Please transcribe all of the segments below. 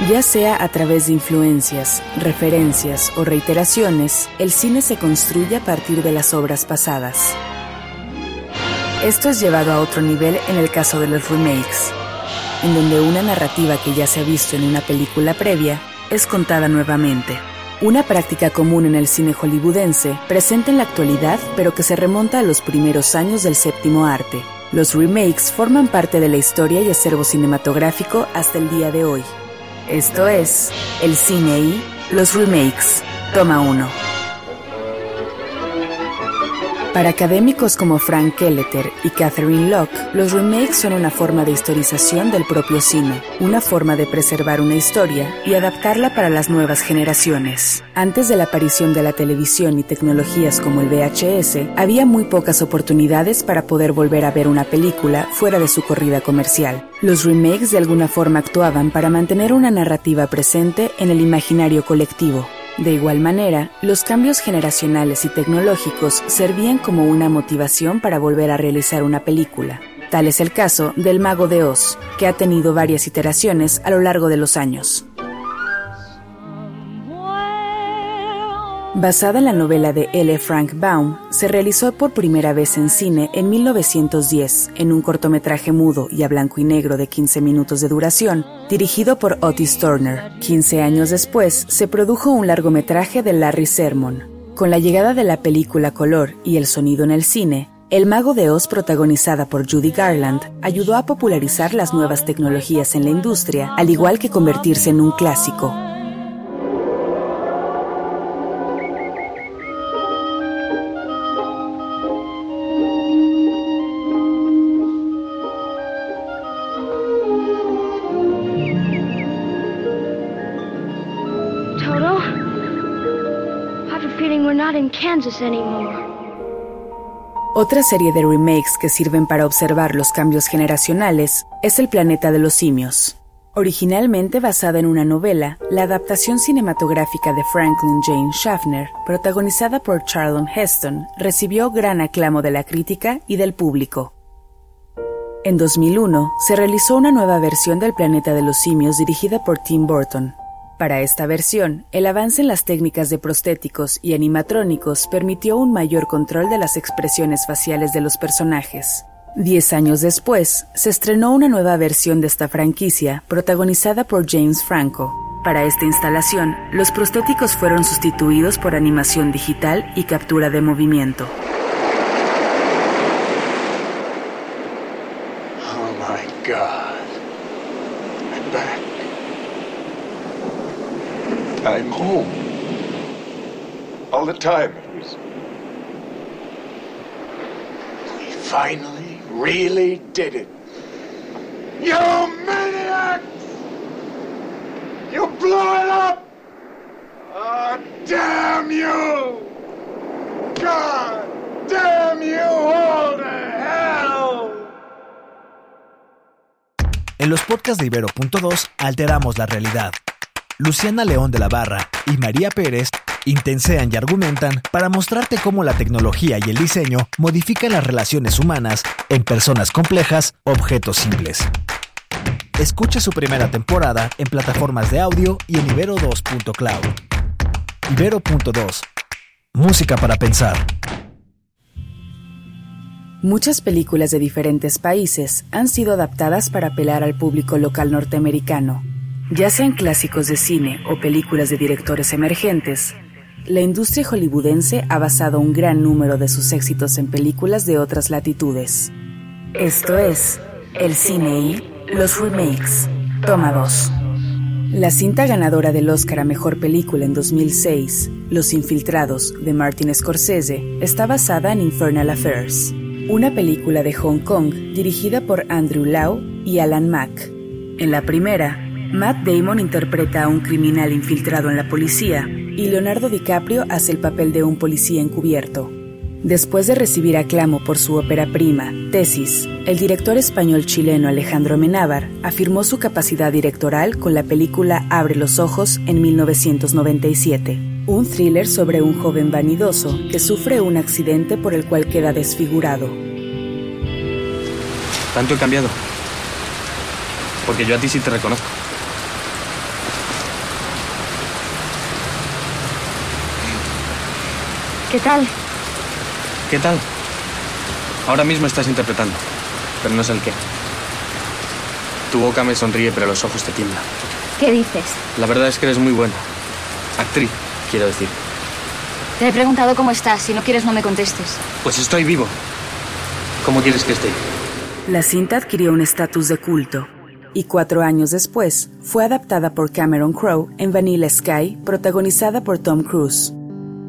Ya sea a través de influencias, referencias o reiteraciones, el cine se construye a partir de las obras pasadas. Esto es llevado a otro nivel en el caso de los remakes, en donde una narrativa que ya se ha visto en una película previa es contada nuevamente. Una práctica común en el cine hollywoodense, presente en la actualidad, pero que se remonta a los primeros años del séptimo arte. Los remakes forman parte de la historia y acervo cinematográfico hasta el día de hoy. Esto es el cine y los remakes. Toma 1. Para académicos como Frank Kelleter y Catherine Locke, los remakes son una forma de historización del propio cine, una forma de preservar una historia y adaptarla para las nuevas generaciones. Antes de la aparición de la televisión y tecnologías como el VHS, había muy pocas oportunidades para poder volver a ver una película fuera de su corrida comercial. Los remakes de alguna forma actuaban para mantener una narrativa presente en el imaginario colectivo. De igual manera, los cambios generacionales y tecnológicos servían como una motivación para volver a realizar una película. Tal es el caso del Mago de Oz, que ha tenido varias iteraciones a lo largo de los años. Basada en la novela de L. Frank Baum, se realizó por primera vez en cine en 1910 en un cortometraje mudo y a blanco y negro de 15 minutos de duración, dirigido por Otis Turner. 15 años después, se produjo un largometraje de Larry Sermon. Con la llegada de la película color y el sonido en el cine, El Mago de Oz, protagonizada por Judy Garland, ayudó a popularizar las nuevas tecnologías en la industria, al igual que convertirse en un clásico. Otra serie de remakes que sirven para observar los cambios generacionales es El planeta de los simios. Originalmente basada en una novela, la adaptación cinematográfica de Franklin Jane Schaffner, protagonizada por Charlton Heston, recibió gran aclamo de la crítica y del público. En 2001 se realizó una nueva versión del Planeta de los Simios dirigida por Tim Burton, para esta versión, el avance en las técnicas de prostéticos y animatrónicos permitió un mayor control de las expresiones faciales de los personajes. Diez años después, se estrenó una nueva versión de esta franquicia, protagonizada por James Franco. Para esta instalación, los prostéticos fueron sustituidos por animación digital y captura de movimiento. Oh my God. I'm home. All the time it was. We finally, really did it. You maniacs! You blew it up! Oh, damn you! God damn you all to hell! En los podcasts de Ibero.2 alteramos la realidad. Luciana León de la Barra y María Pérez intensean y argumentan para mostrarte cómo la tecnología y el diseño modifican las relaciones humanas en personas complejas, objetos simples. Escucha su primera temporada en plataformas de audio y en ibero2.cloud. Ibero.2. Música para pensar. Muchas películas de diferentes países han sido adaptadas para apelar al público local norteamericano ya sean clásicos de cine o películas de directores emergentes, la industria hollywoodense ha basado un gran número de sus éxitos en películas de otras latitudes. Esto es, el cine y los remakes. Toma 2. La cinta ganadora del Oscar a Mejor Película en 2006, Los Infiltrados, de Martin Scorsese, está basada en Infernal Affairs, una película de Hong Kong dirigida por Andrew Lau y Alan Mack. En la primera, Matt Damon interpreta a un criminal infiltrado en la policía y Leonardo DiCaprio hace el papel de un policía encubierto. Después de recibir aclamo por su ópera prima, Tesis, el director español chileno Alejandro Menábar afirmó su capacidad directoral con la película Abre los Ojos en 1997, un thriller sobre un joven vanidoso que sufre un accidente por el cual queda desfigurado. Tanto he cambiado. Porque yo a ti sí te reconozco. ¿Qué tal? ¿Qué tal? Ahora mismo estás interpretando, pero no sé el qué. Tu boca me sonríe, pero los ojos te tiemblan. ¿Qué dices? La verdad es que eres muy buena. Actriz, quiero decir. Te he preguntado cómo estás. Si no quieres, no me contestes. Pues estoy vivo. ¿Cómo quieres que esté? La cinta adquirió un estatus de culto y cuatro años después fue adaptada por Cameron Crowe en Vanilla Sky, protagonizada por Tom Cruise.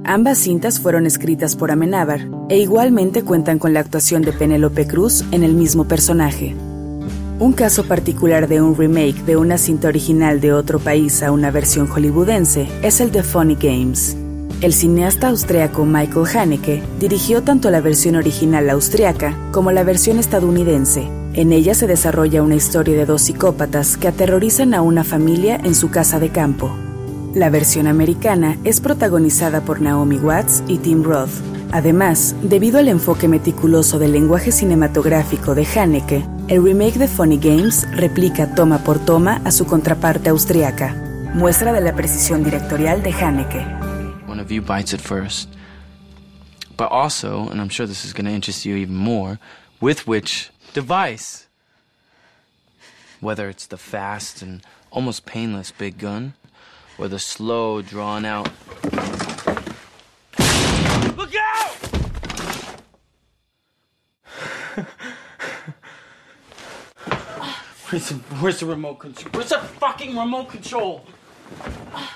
Ambas cintas fueron escritas por Amenábar e igualmente cuentan con la actuación de Penélope Cruz en el mismo personaje. Un caso particular de un remake de una cinta original de otro país a una versión hollywoodense es el de Funny Games. El cineasta austriaco Michael Haneke dirigió tanto la versión original austriaca como la versión estadounidense. En ella se desarrolla una historia de dos psicópatas que aterrorizan a una familia en su casa de campo. La versión americana es protagonizada por Naomi Watts y Tim Roth. Además, debido al enfoque meticuloso del lenguaje cinematográfico de Haneke, el remake de Funny Games replica toma por toma a su contraparte austriaca, muestra de la precisión directorial de Haneke. One of you bites it first. But also, and I'm sure this is going to interest you even more, with which device? Whether it's the fast and almost painless big gun, or a slow, drawn out. Look out! Where's the, where's the remote control? Where's the fucking remote control? Ah.